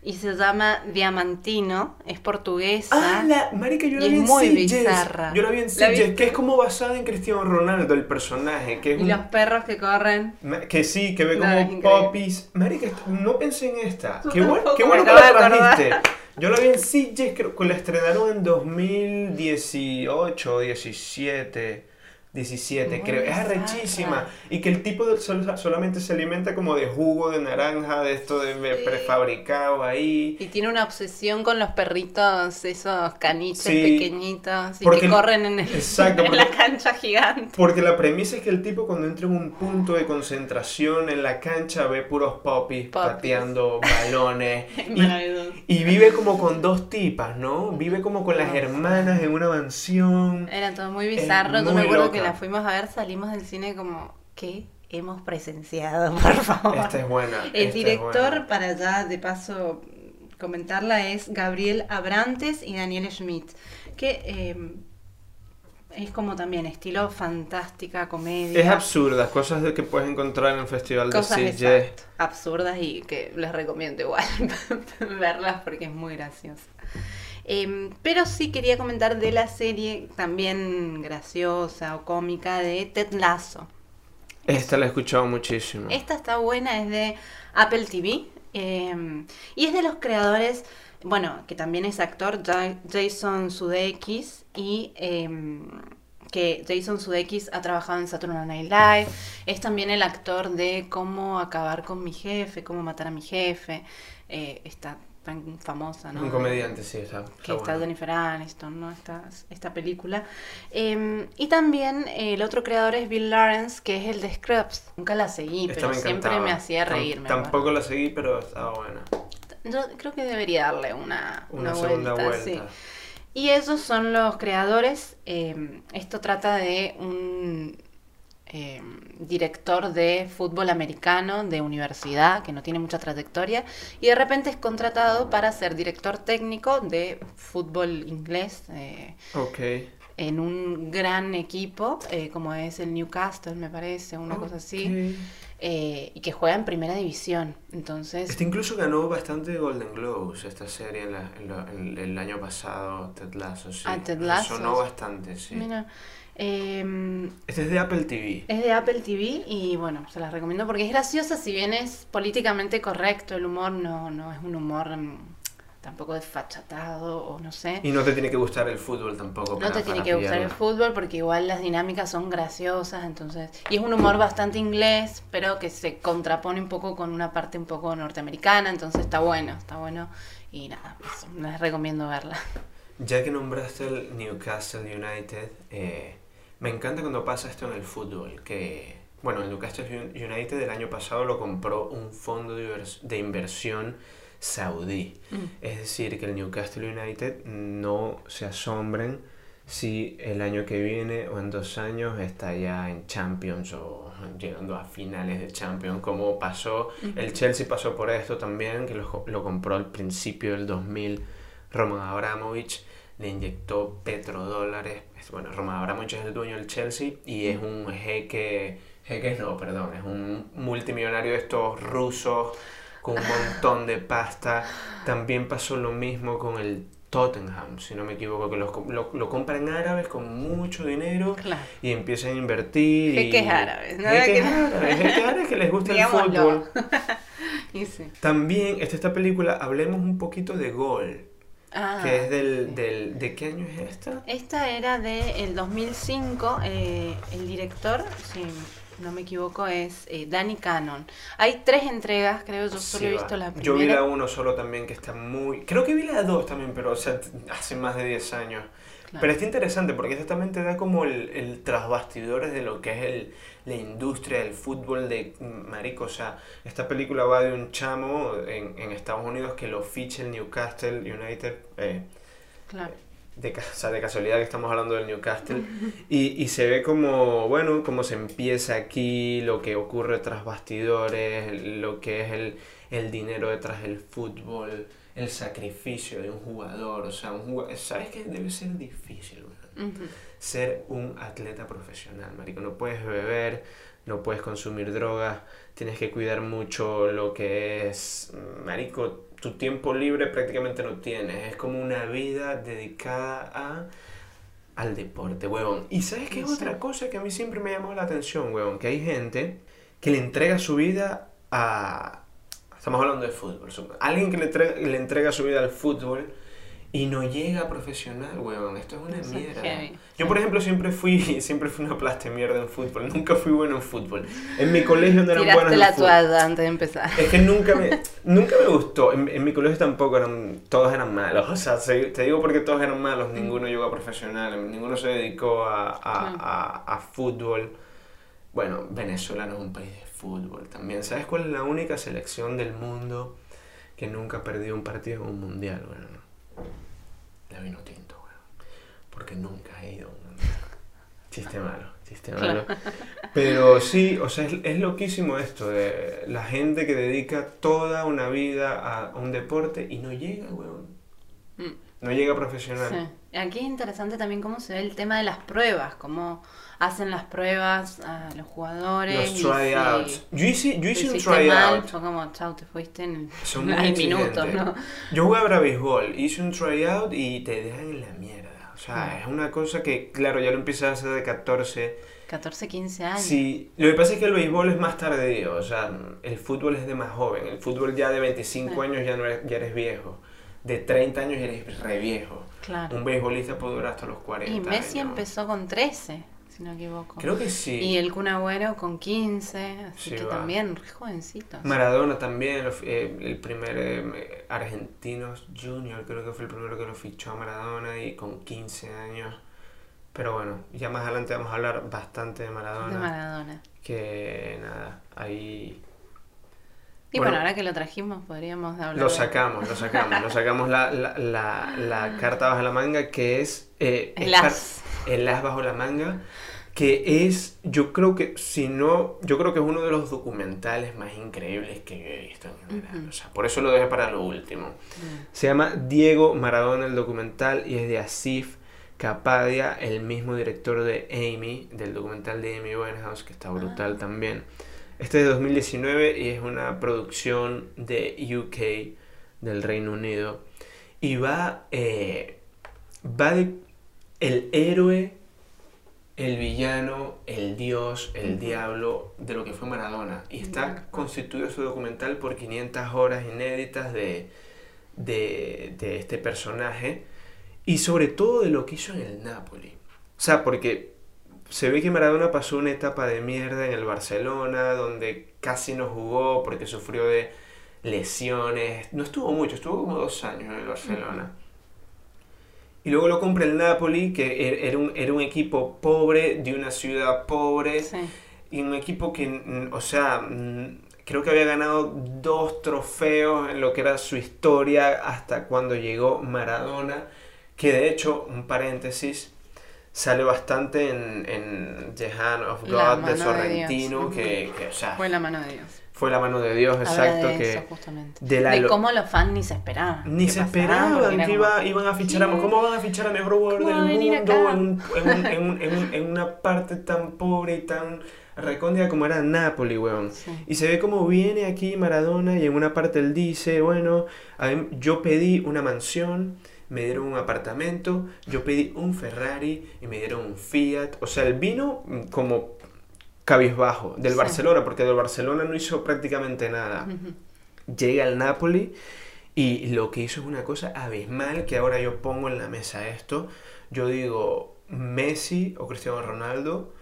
Speaker 2: y se llama Diamantino, es portuguesa.
Speaker 1: Ah, la marica, yo la vi
Speaker 2: es
Speaker 1: en
Speaker 2: muy
Speaker 1: Sitges.
Speaker 2: bizarra.
Speaker 1: Yo la vi en
Speaker 2: ¿La
Speaker 1: Sitges, que es como basada en Cristiano Ronaldo, el personaje, que es
Speaker 2: Y
Speaker 1: un-
Speaker 2: los perros que corren.
Speaker 1: Que sí, que ve como popis. Marica, no pensé en esta. Qué, bueno,
Speaker 2: tampoco
Speaker 1: qué bueno que la trajiste. Yo la vi en Sitges, creo que la estrenaron en 2018 o 17. 17,
Speaker 2: Muy
Speaker 1: creo. Es arrechísima. Y que el tipo de- sol- solamente se alimenta como de jugo de naranja, de esto de
Speaker 2: Sí.
Speaker 1: prefabricado ahí.
Speaker 2: Y tiene una obsesión con los perritos, esos caniches
Speaker 1: Sí,
Speaker 2: pequeñitos, y
Speaker 1: porque
Speaker 2: que
Speaker 1: el-
Speaker 2: corren en, el- [laughs]
Speaker 1: Exacto, [laughs]
Speaker 2: en la
Speaker 1: porque-
Speaker 2: cancha gigante.
Speaker 1: Porque la premisa es que el tipo cuando entra en un punto de concentración en la cancha ve puros popis,
Speaker 2: Popis.
Speaker 1: pateando [laughs] balones. y, y vive como con dos tipas, ¿no? Vive como con las hermanas en una mansión.
Speaker 2: Era todo muy bizarro.
Speaker 1: Muy
Speaker 2: me acuerdo que la fuimos a ver, salimos del cine como, ¿qué hemos presenciado, [laughs] por favor?
Speaker 1: Esta es buena.
Speaker 2: El director,
Speaker 1: buena.
Speaker 2: para ya de paso comentarla, es Gabriel Abrantes y Daniel Schmidt, que eh, es como también estilo fantástica, comedia.
Speaker 1: Es absurda, cosas de que puedes encontrar en el Festival de
Speaker 2: Cosas
Speaker 1: Sitges.
Speaker 2: exacto, absurdas y que les recomiendo igual [laughs] verlas porque es muy graciosa. Em, pero sí quería comentar de la serie también graciosa o cómica de Ted Lasso.
Speaker 1: Esta la he escuchado muchísimo.
Speaker 2: Esta está buena, es de Apple TV em, y es de los creadores, bueno, que también es actor, Ja- Jason Sudeikis y em, que Jason Sudeikis ha trabajado en Saturday Night Live, es también el actor de Cómo acabar con mi jefe, Cómo matar a mi jefe, eh, está tan famosa, ¿no?
Speaker 1: Un comediante, sí, está.
Speaker 2: que
Speaker 1: está.
Speaker 2: Jennifer Aniston, ¿no? Esta, esta película. Eh, y también eh, el otro creador es Bill Lawrence, que es el de Scrubs. Nunca la seguí,
Speaker 1: Esta
Speaker 2: pero
Speaker 1: me
Speaker 2: siempre me hacía
Speaker 1: Tam-
Speaker 2: reír. me
Speaker 1: Tampoco la seguí, pero estaba buena.
Speaker 2: Yo creo que debería darle una,
Speaker 1: Una,
Speaker 2: una
Speaker 1: segunda
Speaker 2: vuelta,
Speaker 1: vuelta.
Speaker 2: sí. Y esos son los creadores. eh, esto trata de un eh, director de fútbol americano de universidad que no tiene mucha trayectoria y de repente es contratado para ser director técnico de fútbol inglés eh,
Speaker 1: Ok.
Speaker 2: en un gran equipo eh, como es el Newcastle, me parece, una cosa así, eh, y que juega en primera división. Entonces,
Speaker 1: Este incluso ganó bastante Golden Globes esta serie en la- en lo- en el año pasado, Ted Lasso, sí.
Speaker 2: Ah, Ted Lasso.
Speaker 1: Sonó bastante, sí.
Speaker 2: mira, em,
Speaker 1: Este es de Apple TV.
Speaker 2: Es de Apple TV y bueno, se las recomiendo porque es graciosa, si bien es políticamente correcto, el humor no, no es un humor mm, tampoco desfachatado o no sé.
Speaker 1: Y no te tiene que gustar el fútbol tampoco.
Speaker 2: No
Speaker 1: para-
Speaker 2: te tiene que gustar el fútbol porque igual las dinámicas son graciosas, entonces... Y es un humor bastante inglés, pero que se contrapone un poco con una parte un poco norteamericana, entonces está bueno, está bueno. Y nada, eso, les recomiendo verla.
Speaker 1: Ya que nombraste el Newcastle United, eh, me encanta cuando pasa esto en el fútbol, que, bueno, el Newcastle Un- United el año pasado lo compró un fondo de, invers- de inversión saudí. Es decir, que el Newcastle United no se asombren si el año que viene o en dos años está ya en Champions o llegando a finales de Champions, como pasó, el Chelsea pasó por esto también, que lo, lo compró al principio del 2000 Roman Abramovich, le inyectó petrodólares, es- bueno, Roman Abramovich es el dueño del Chelsea y es un jeque, jeque no, perdón, es un multimillonario de estos rusos con un montón de pasta. También pasó lo mismo con el Tottenham, si no me equivoco, que los com- lo, lo compran árabes con mucho dinero
Speaker 2: Claro.
Speaker 1: y empiezan a invertir. y-
Speaker 2: Jeques árabes, nada
Speaker 1: Jeques
Speaker 2: que-
Speaker 1: árabes, jeques árabes que les gusta el fútbol. [laughs]
Speaker 2: Y sí.
Speaker 1: También está esta película, hablemos un poquito de Gol,
Speaker 2: Ah,
Speaker 1: que es del, del... ¿De qué año es esta?
Speaker 2: Esta era de el 2005, eh, el director, si no me equivoco, es eh, Danny Cannon. Hay tres entregas, creo, yo solo
Speaker 1: Sí,
Speaker 2: he
Speaker 1: va.
Speaker 2: visto la primera.
Speaker 1: Yo vi la uno solo también que está muy... Creo que vi la dos también, pero o sea, hace más de 10 años. Pero está interesante porque esto también te da como el, el trasbastidores de lo que es el, la industria del fútbol de marico. O sea, esta película va de un chamo en, en Estados Unidos que lo ficha el Newcastle United. Eh,
Speaker 2: Claro.
Speaker 1: de, o sea, de casualidad que estamos hablando del Newcastle. [laughs] Y, y se ve como, bueno, cómo se empieza aquí, lo que ocurre tras bastidores, lo que es el, el dinero detrás del fútbol, el sacrificio de un jugador. O sea, un jugador, ¿sabes que debe ser difícil, ser un atleta profesional, marico. No puedes beber, no puedes consumir drogas, tienes que cuidar mucho lo que es, marico, tu tiempo libre prácticamente no tienes. Es como una vida dedicada a al deporte, huevón. Y sabes qué es
Speaker 2: Sí.
Speaker 1: otra cosa que a mí siempre me llamó la atención, huevón, que hay gente que le entrega su vida a estamos hablando de fútbol, alguien que le, le entrega su vida al fútbol y no llega a profesional, huevón. Esto es una
Speaker 2: Eso es
Speaker 1: mierda.
Speaker 2: heavy.
Speaker 1: Yo, por ejemplo, siempre fui, [laughs] siempre fui una plasta de mierda en fútbol. Nunca fui bueno en fútbol. En mi colegio no eran buenos en
Speaker 2: la
Speaker 1: fútbol.
Speaker 2: toalla antes de empezar.
Speaker 1: Es que nunca me, [laughs] nunca me gustó. En, en mi colegio tampoco eran, todos eran malos. [laughs] O sea, se- te digo porque todos eran malos. Ninguno llegó a profesional. Ninguno se dedicó a, a, a, a fútbol. Bueno, Venezuela no es un país de fútbol también. ¿Sabes cuál es la única selección del mundo que nunca ha perdido un partido en un mundial? Bueno, la vino tinto, bueno. Porque nunca ha ido a un mundial. Chiste malo, chiste malo. Pero sí, o sea, es, es loquísimo esto de la gente que dedica toda una vida a, a un deporte y no llega, weón.
Speaker 2: Mm.
Speaker 1: No llega profesional.
Speaker 2: Sí. Aquí es interesante también cómo se ve el tema de las pruebas, cómo hacen las pruebas a los jugadores.
Speaker 1: Los tryouts. Yo hice, yo hice un tryout.
Speaker 2: fue como, chao, te fuiste en
Speaker 1: Son [laughs]
Speaker 2: el,
Speaker 1: muy
Speaker 2: al minuto,
Speaker 1: exigentes.
Speaker 2: ¿no?
Speaker 1: Yo jugaba a béisbol, hice un tryout y te dejan en la mierda. O sea, es una cosa que, claro, ya lo empiezas a hacer de 14.
Speaker 2: 14, 15 años.
Speaker 1: Sí, lo que pasa es que el béisbol es más tardío, o sea, el fútbol es de más joven. El fútbol ya de 25
Speaker 2: Sí.
Speaker 1: años ya, no eres, ya eres viejo. De 30 años ya eres re viejo.
Speaker 2: Claro.
Speaker 1: Un beisbolista puede durar hasta los 40
Speaker 2: Y Messi
Speaker 1: años.
Speaker 2: empezó con 13, si no equivoco.
Speaker 1: Creo que sí.
Speaker 2: Y el Kun Agüero con 15, así
Speaker 1: Sí,
Speaker 2: que
Speaker 1: va.
Speaker 2: también re jovencitos.
Speaker 1: Maradona también, eh, el primer eh, argentino junior, creo que fue el primero que lo fichó a Maradona y con 15 años. Pero bueno, ya más adelante vamos a hablar bastante de Maradona.
Speaker 2: de Maradona.
Speaker 1: Que nada, ahí
Speaker 2: Y
Speaker 1: Bueno.
Speaker 2: bueno, ahora que lo trajimos, podríamos hablar.
Speaker 1: lo
Speaker 2: de-
Speaker 1: sacamos, lo sacamos, lo sacamos la, la, la, la [laughs] carta bajo la manga que es... eh, es. El as bajo la manga, que es, yo creo que, si no, yo creo que es uno de los documentales más increíbles que yo he visto en general. O sea, por eso lo dejé para lo último.
Speaker 2: Mm.
Speaker 1: Se llama Diego Maradona el documental y es de Asif Kapadia, el mismo director de Amy, del documental de Amy Winehouse, que está brutal también. Este es de 2019 y es una producción de UK, del Reino Unido. Y va, eh, va de el héroe, el villano, el dios, el diablo de lo que fue Maradona. Y está constituido su documental por 500 horas inéditas de, de, de este personaje y sobre todo de lo que hizo en el Napoli. O sea, porque se ve que Maradona pasó una etapa de mierda en el Barcelona, donde casi no jugó porque sufrió de lesiones. No estuvo mucho, estuvo como dos años en el Barcelona. Y luego lo compra el Napoli, que er- era un, era un equipo pobre, de una ciudad pobre,
Speaker 2: Sí.
Speaker 1: y un equipo que, o sea, mm, creo que había ganado dos trofeos en lo que era su historia hasta cuando llegó Maradona, que de hecho, un paréntesis, sale bastante en, en The Hand of God de
Speaker 2: de
Speaker 1: Sorrentino,
Speaker 2: Dios.
Speaker 1: que, que, o sea,
Speaker 2: Fue la mano de Dios.
Speaker 1: Fue la mano de Dios, exacto,
Speaker 2: de
Speaker 1: que
Speaker 2: eso, justamente.
Speaker 1: de
Speaker 2: De,
Speaker 1: la lo-
Speaker 2: cómo los fans ni se esperaban.
Speaker 1: ni se esperaban
Speaker 2: era
Speaker 1: que
Speaker 2: como,
Speaker 1: iba- iban a fichar a... ¿Cómo van a fichar al mejor jugador
Speaker 2: ¿Cómo va
Speaker 1: del
Speaker 2: a
Speaker 1: mundo en, un- en un- en un- en un- en una parte tan pobre y tan recóndita como era Napoli, weón?
Speaker 2: Sí.
Speaker 1: Y se ve como viene aquí Maradona y en una parte él dice, bueno, a mí- yo pedí una mansión, me dieron un apartamento, yo pedí un Ferrari y me dieron un Fiat. O sea, él vino como cabizbajo del
Speaker 2: Sí.
Speaker 1: Barcelona, porque del Barcelona no hizo prácticamente nada
Speaker 2: Ujú.
Speaker 1: llega al Napoli y lo que hizo es una cosa abismal que ahora yo pongo en la mesa esto. Yo digo, Messi o Cristiano Ronaldo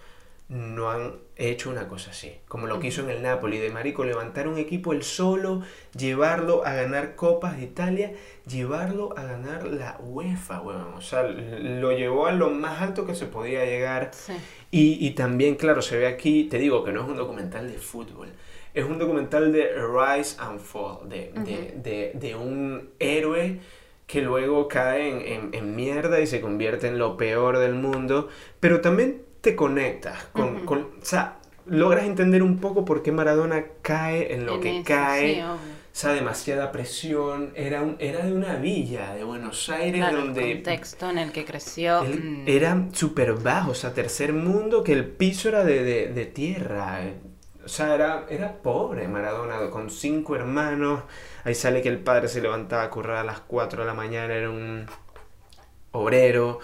Speaker 1: no han hecho una cosa así, como lo que hizo en el Napoli, de Marico, levantar un equipo el solo, llevarlo a ganar Copas de Italia, llevarlo a ganar la UEFA, weón. O sea, lo llevó a lo más alto que se podía llegar.
Speaker 2: Sí.
Speaker 1: Y, y también, claro, se ve aquí, te digo que no es un documental de fútbol, es un documental de Rise and Fall, de, de, de, de un héroe que luego cae en, en, en mierda y se convierte en lo peor del mundo, pero también te conectas con,
Speaker 2: Ujú.
Speaker 1: con- o sea, logras entender un poco por qué Maradona cae en lo
Speaker 2: En
Speaker 1: que
Speaker 2: eso,
Speaker 1: cae,
Speaker 2: sí,
Speaker 1: o sea, demasiada presión, era, un, era de una villa de Buenos Aires
Speaker 2: Claro,
Speaker 1: donde
Speaker 2: el contexto en el que creció.
Speaker 1: él
Speaker 2: mm,
Speaker 1: era súper bajo, o sea, tercer mundo, que el piso era de, de, de tierra. O sea, era, era pobre Maradona, con cinco hermanos. Ahí sale que el padre se levantaba a currar a las 4 de la mañana, era un obrero.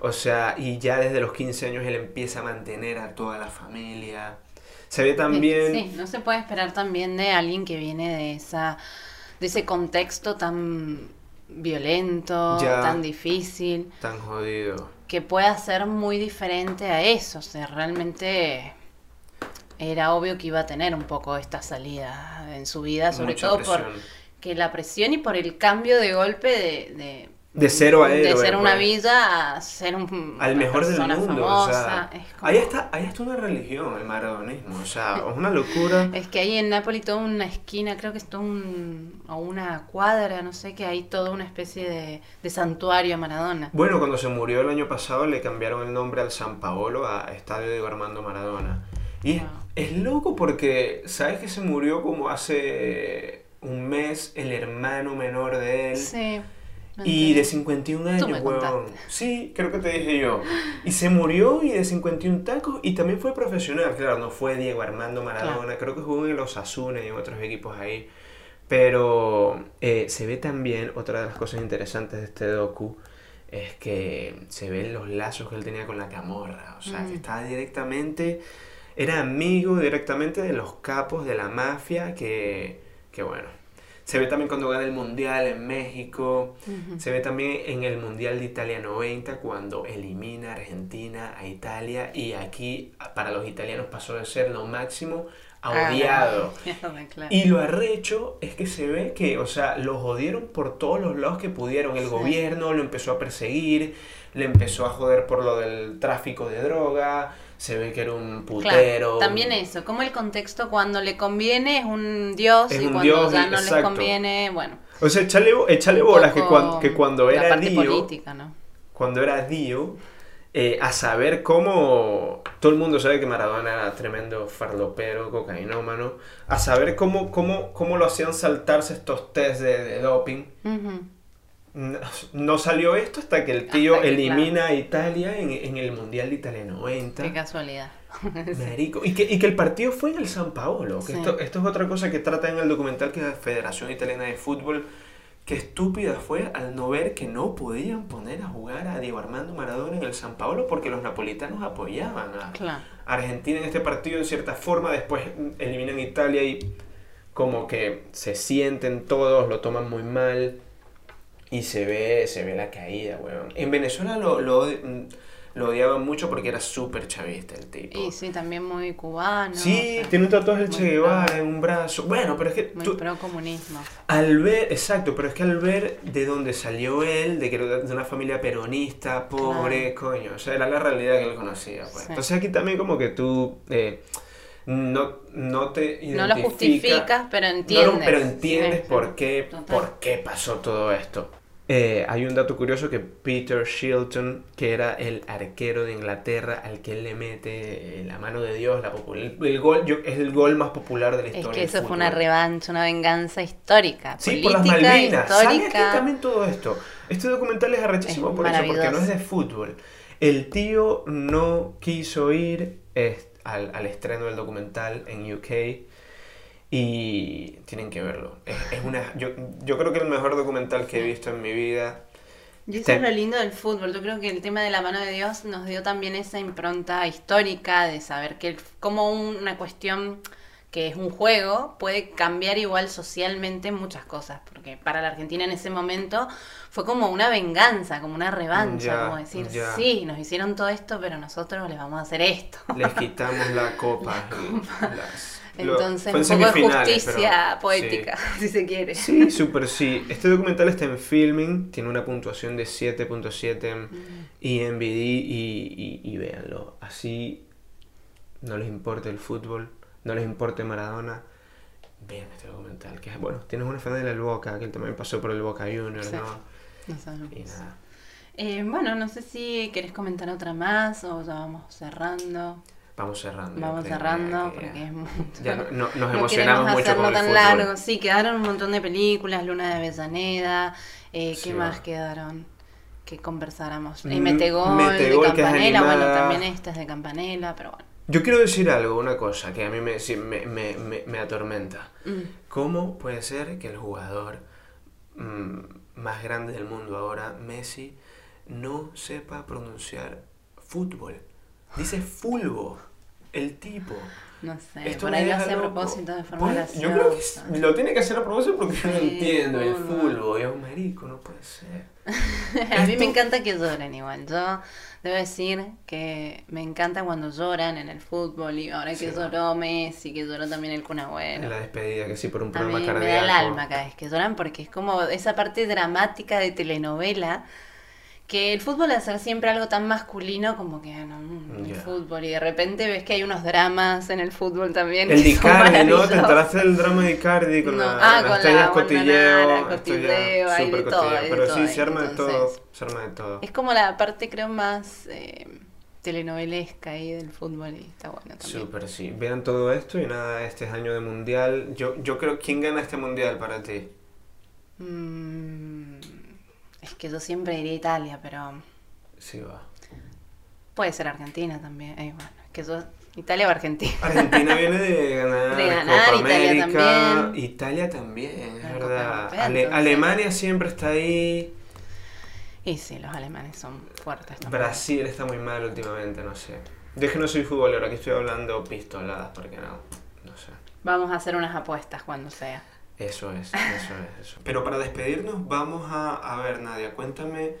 Speaker 1: O sea, y ya desde los 15 años él empieza a mantener a toda la familia. Se ve también...
Speaker 2: Sí, no se puede esperar también de alguien que viene de esa de ese contexto tan violento,
Speaker 1: Ya.
Speaker 2: tan difícil,
Speaker 1: Tan jodido.
Speaker 2: que pueda ser muy diferente a eso. O sea, realmente era obvio que iba a tener un poco esta salida en su vida, sobre
Speaker 1: Mucha
Speaker 2: todo
Speaker 1: presión.
Speaker 2: por que la presión y por el cambio de golpe de, de,
Speaker 1: De cero a
Speaker 2: de ser una
Speaker 1: pues.
Speaker 2: villa a ser un,
Speaker 1: Al
Speaker 2: una
Speaker 1: mejor del mundo.
Speaker 2: famosa.
Speaker 1: o sea,
Speaker 2: Es como-
Speaker 1: ahí, está, ahí está una religión, el maradonismo. O sea, es una locura. [laughs]
Speaker 2: Es que hay en Nápoles toda una esquina, creo que es todo un, o una cuadra, no sé, que hay toda una especie de, de santuario a Maradona.
Speaker 1: Bueno, cuando se murió el año pasado le cambiaron el nombre al San Paolo a Estadio de Armando Maradona. Y es, es loco porque, ¿sabes que se murió como hace un mes el hermano menor de él?
Speaker 2: Sí.
Speaker 1: Y de 51
Speaker 2: Tú
Speaker 1: años, weón. Sí, creo que te dije yo. Y se murió y de 51 tacos y también fue profesional. Claro, no fue Diego Armando Maradona. Creo que jugó en los Osasuna y en otros equipos ahí. Pero eh, se ve también, otra de las cosas interesantes de este docu, es que se ven los lazos que él tenía con la camorra. O sea, que
Speaker 2: Mm.
Speaker 1: estaba directamente, era amigo directamente de los capos de la mafia que, que bueno. Se ve también cuando gana el Mundial en México. Se ve también en el Mundial de Italia 90 cuando elimina a Argentina, a Italia y aquí para los italianos pasó de ser lo máximo a
Speaker 2: Ah,
Speaker 1: odiado. [laughs] Y lo arrecho es que se ve que, o sea, los jodieron por todos los lados que pudieron. El
Speaker 2: Sí.
Speaker 1: gobierno lo empezó a perseguir, le empezó a joder por lo del tráfico de droga, se ve que era un putero.
Speaker 2: Claro, también eso, como el contexto cuando le conviene es un dios
Speaker 1: Es
Speaker 2: y
Speaker 1: un
Speaker 2: cuando
Speaker 1: dios,
Speaker 2: ya no
Speaker 1: exacto.
Speaker 2: le conviene, bueno.
Speaker 1: O sea, échale, échale bolas que,
Speaker 2: poco
Speaker 1: cuan- que cuando
Speaker 2: la
Speaker 1: era
Speaker 2: parte
Speaker 1: Dio,
Speaker 2: política, ¿no?
Speaker 1: cuando era Dio, eh, a saber cómo. Todo el mundo sabe que Maradona era tremendo farlopero, cocainómano. A saber cómo, cómo, cómo lo hacían saltarse estos test de, de doping.
Speaker 2: Ujú.
Speaker 1: No, no salió esto hasta que el tío
Speaker 2: que,
Speaker 1: elimina a Italia en, en el Mundial de Italia 90.
Speaker 2: Qué casualidad. [laughs]
Speaker 1: Marico. Y que, y que el partido fue en el San Paolo. Que
Speaker 2: Sí.
Speaker 1: esto, esto es otra cosa que trata en el documental que la Federación Italiana de Fútbol. Qué estúpida fue al no ver que no podían poner a jugar a Diego Armando Maradona en el San Paolo porque los napolitanos apoyaban a
Speaker 2: Claro.
Speaker 1: Argentina en este partido de cierta forma. Después eliminan a Italia y como que se sienten todos, lo toman muy mal. Y se ve, se ve la caída, weón. En Venezuela lo, lo, lo odiaban mucho porque era súper chavista el tipo.
Speaker 2: Y sí, también muy cubano.
Speaker 1: Sí,
Speaker 2: o sea,
Speaker 1: tiene un tatuaje de Che Guevara en un brazo. Bueno, pero es que
Speaker 2: Muy
Speaker 1: tú,
Speaker 2: pro comunismo.
Speaker 1: al ver, exacto, pero es que al ver de dónde salió él, de que era de una familia peronista, pobre, coño, o sea, era la realidad que él conocía. Pues.
Speaker 2: Sí.
Speaker 1: Entonces aquí también como que tú eh, no, no te
Speaker 2: No lo justificas, pero
Speaker 1: no
Speaker 2: entiendes.
Speaker 1: pero entiendes
Speaker 2: Sí,
Speaker 1: por qué,
Speaker 2: Total.
Speaker 1: por qué pasó todo esto. Eh, hay un dato curioso que Peter Shilton, que era el arquero de Inglaterra al que él le mete eh, la mano de Dios, la el, el gol, yo- es el gol más popular de la
Speaker 2: Es
Speaker 1: historia.
Speaker 2: que
Speaker 1: del
Speaker 2: eso fue una revancha, una venganza histórica.
Speaker 1: Sí, por las Malvinas. ¿Sabes que
Speaker 2: histórica.
Speaker 1: también todo esto? Este documental es arrechísimo
Speaker 2: Es
Speaker 1: por eso, porque no es de fútbol. El tío no quiso ir eh, al, al estreno del documental en UK y tienen que verlo. Es, es una, yo, yo creo que el mejor documental que he visto en mi vida.
Speaker 2: Y eso
Speaker 1: Te-
Speaker 2: es lo lindo del fútbol. Yo creo que el tema de la mano de Dios nos dio también esa impronta histórica de saber que como una cuestión que es un juego, puede cambiar igual socialmente muchas cosas, porque para la Argentina en ese momento fue como una venganza, como una revancha,
Speaker 1: Ya,
Speaker 2: como decir,
Speaker 1: ya.
Speaker 2: sí, nos hicieron todo esto, pero nosotros les vamos a hacer esto.
Speaker 1: Les quitamos la copa. [laughs] las- lo-
Speaker 2: Entonces, un poco de justicia
Speaker 1: pero-
Speaker 2: poética, [laughs] si se quiere.
Speaker 1: Sí, súper sí. Este documental está en Filming, tiene una puntuación de 7.7 en IMDb y, y, y véanlo. Así no les importa el fútbol, no les importa Maradona. Vean este documental, que es bueno. Tienes una fan del Boca, que él también pasó por el Boca Juniors,
Speaker 2: Sí.
Speaker 1: ¿no?
Speaker 2: No sabemos.
Speaker 1: Y nada.
Speaker 2: Eh, bueno, no sé si querés comentar otra más o ya vamos cerrando.
Speaker 1: Vamos cerrando.
Speaker 2: Vamos cerrando
Speaker 1: que
Speaker 2: porque es mucho.
Speaker 1: Ya no- no- [laughs] nos
Speaker 2: No
Speaker 1: emocionamos mucho con el
Speaker 2: tan
Speaker 1: fútbol.
Speaker 2: largo. Sí, quedaron un montón de películas, Luna de Avellaneda, eh, ¿qué
Speaker 1: Sí,
Speaker 2: más quedaron? Que conversáramos.
Speaker 1: Mm,
Speaker 2: Eh, Metegol,
Speaker 1: Metegol,
Speaker 2: de Campanella, bueno, también esta es de Campanella, pero bueno.
Speaker 1: Yo quiero decir algo, una cosa que a mí me, me, me, me, me atormenta.
Speaker 2: Mm.
Speaker 1: ¿Cómo puede ser que el jugador mm, más grande del mundo ahora, Messi, no sepa pronunciar fútbol? Dice fulbo, el tipo.
Speaker 2: No sé,
Speaker 1: Esto
Speaker 2: por ahí lo hace a propósito de
Speaker 1: Pues,
Speaker 2: formulación.
Speaker 1: Yo creo que es- lo tiene que hacer a propósito porque yo no
Speaker 2: Sí,
Speaker 1: entiendo el. Y es un marico, no puede ser. [laughs]
Speaker 2: a mí
Speaker 1: Esto-
Speaker 2: me encanta que lloren igual. Yo debo decir que me encanta cuando lloran en el fútbol y ahora que
Speaker 1: Sí.
Speaker 2: lloró Messi, que lloró también el Kun
Speaker 1: En
Speaker 2: Agüero.
Speaker 1: la despedida, que sí, por un
Speaker 2: A
Speaker 1: problema
Speaker 2: mí
Speaker 1: cardíaco.
Speaker 2: me da el alma cada vez que lloran porque es como esa parte dramática de telenovela que el fútbol al ser siempre algo tan masculino como que no, mm, el fútbol y de repente ves que hay unos dramas en el fútbol también
Speaker 1: El Icardi, ¿no? Te enteraste del drama de Icardi con
Speaker 2: No,
Speaker 1: la,
Speaker 2: ah,
Speaker 1: las
Speaker 2: con
Speaker 1: estrellas
Speaker 2: la
Speaker 1: cotilleo.
Speaker 2: Cotilleo, hay de todo, de
Speaker 1: Pero
Speaker 2: todo
Speaker 1: sí, se arma de todo. Se arma de todo.
Speaker 2: Es como la parte creo más eh, telenovelesca ahí del fútbol y está bueno también.
Speaker 1: Súper, sí. Vean todo esto y nada, este es año de mundial. Yo, yo creo, ¿quién gana este mundial para ti?
Speaker 2: Mm, es que yo siempre diría Italia, pero
Speaker 1: Sí, va.
Speaker 2: puede ser Argentina también. Eh, bueno, es que yo Italia o Argentina.
Speaker 1: Argentina viene de [laughs] ganar,
Speaker 2: De ganar,
Speaker 1: Copa
Speaker 2: Italia
Speaker 1: América.
Speaker 2: también.
Speaker 1: Italia también, es verdad.
Speaker 2: Europea,
Speaker 1: Ale-
Speaker 2: entonces.
Speaker 1: Alemania siempre está ahí.
Speaker 2: Y sí, los alemanes son fuertes también.
Speaker 1: Brasil está muy mal últimamente, no sé. Que no soy futbolero, aquí estoy hablando pistoladas, porque no, no sé.
Speaker 2: Vamos a hacer unas apuestas cuando sea.
Speaker 1: Eso es, eso es, eso. Pero para despedirnos, vamos a, a ver, Nadia, cuéntame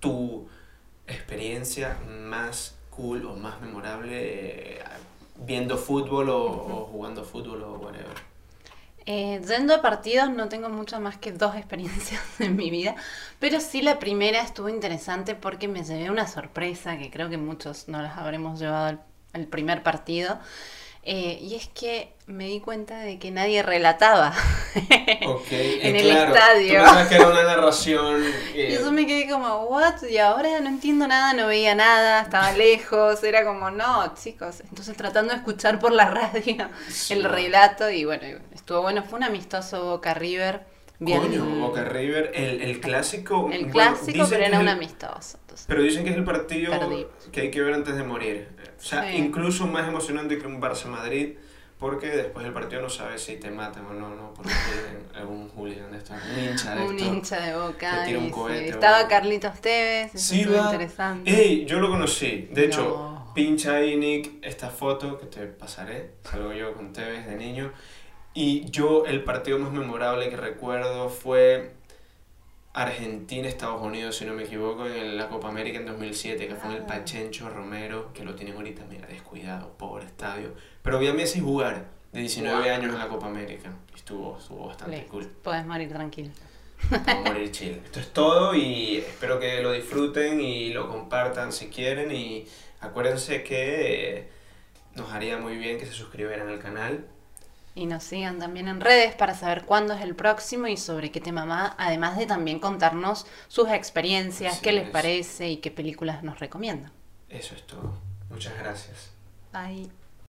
Speaker 1: tu experiencia más cool o más memorable eh, viendo fútbol o, o jugando fútbol o whatever.
Speaker 2: Eh, yendo a partidos no tengo mucho más que dos [laughs] experiencias en mi vida, pero sí la primera estuvo interesante porque me llevé una sorpresa que creo que muchos no las habremos llevado al, al primer partido. Eh, y es que me di cuenta de que nadie relataba. [laughs]
Speaker 1: Ok,
Speaker 2: En el estadio.
Speaker 1: Tú que era una narración. eh, [laughs]
Speaker 2: Y yo me quedé como, ¿what? Y ahora no entiendo nada, no veía nada, estaba [laughs] lejos, era como, no, chicos. Entonces tratando de escuchar por la radio
Speaker 1: Sí.
Speaker 2: el relato y bueno, estuvo bueno, fue un amistoso Boca River. Bien,
Speaker 1: Coño, Boca River, el, el clásico.
Speaker 2: el clásico, pero era un amistoso. entonces.
Speaker 1: Pero dicen que es el partido
Speaker 2: Perdí.
Speaker 1: que hay que ver antes de morir. O sea,
Speaker 2: Sí.
Speaker 1: incluso más emocionante que un Barça-Madrid, porque después del partido no sabes si te matan o no, no, porque [laughs] algún hooligan de estos, un hincha de
Speaker 2: un hincha de Boca.
Speaker 1: tira un
Speaker 2: sí,
Speaker 1: cohete o
Speaker 2: Estaba. Carlitos Tevez, eso
Speaker 1: Sí,
Speaker 2: interesante.
Speaker 1: Ey, yo lo conocí. De hecho,
Speaker 2: No.
Speaker 1: pincha ahí, Nick, esta foto que te pasaré. Salgo yo con Tevez de niño. Y yo, el partido más memorable que recuerdo fue Argentina-Estados Unidos, si no me equivoco, en la Copa América en 2007, que fue en el
Speaker 2: Ah.
Speaker 1: Pachencho Romero, que lo tienen ahorita, mira, descuidado, pobre estadio. Pero vi a Messi jugar de 19
Speaker 2: Wow.
Speaker 1: años en la Copa América. Estuvo, estuvo bastante
Speaker 2: Listo,
Speaker 1: cool.
Speaker 2: Puedes morir tranquilo.
Speaker 1: A morir chill. [laughs] Esto es todo y espero que lo disfruten y lo compartan si quieren y acuérdense que nos haría muy bien que se suscribieran al canal.
Speaker 2: Y nos sigan también en redes para saber cuándo es el próximo y sobre qué tema va, además de también contarnos sus experiencias,
Speaker 1: Así
Speaker 2: qué les
Speaker 1: es.
Speaker 2: parece y qué películas nos recomiendan.
Speaker 1: Eso es todo. Muchas gracias.
Speaker 2: Bye.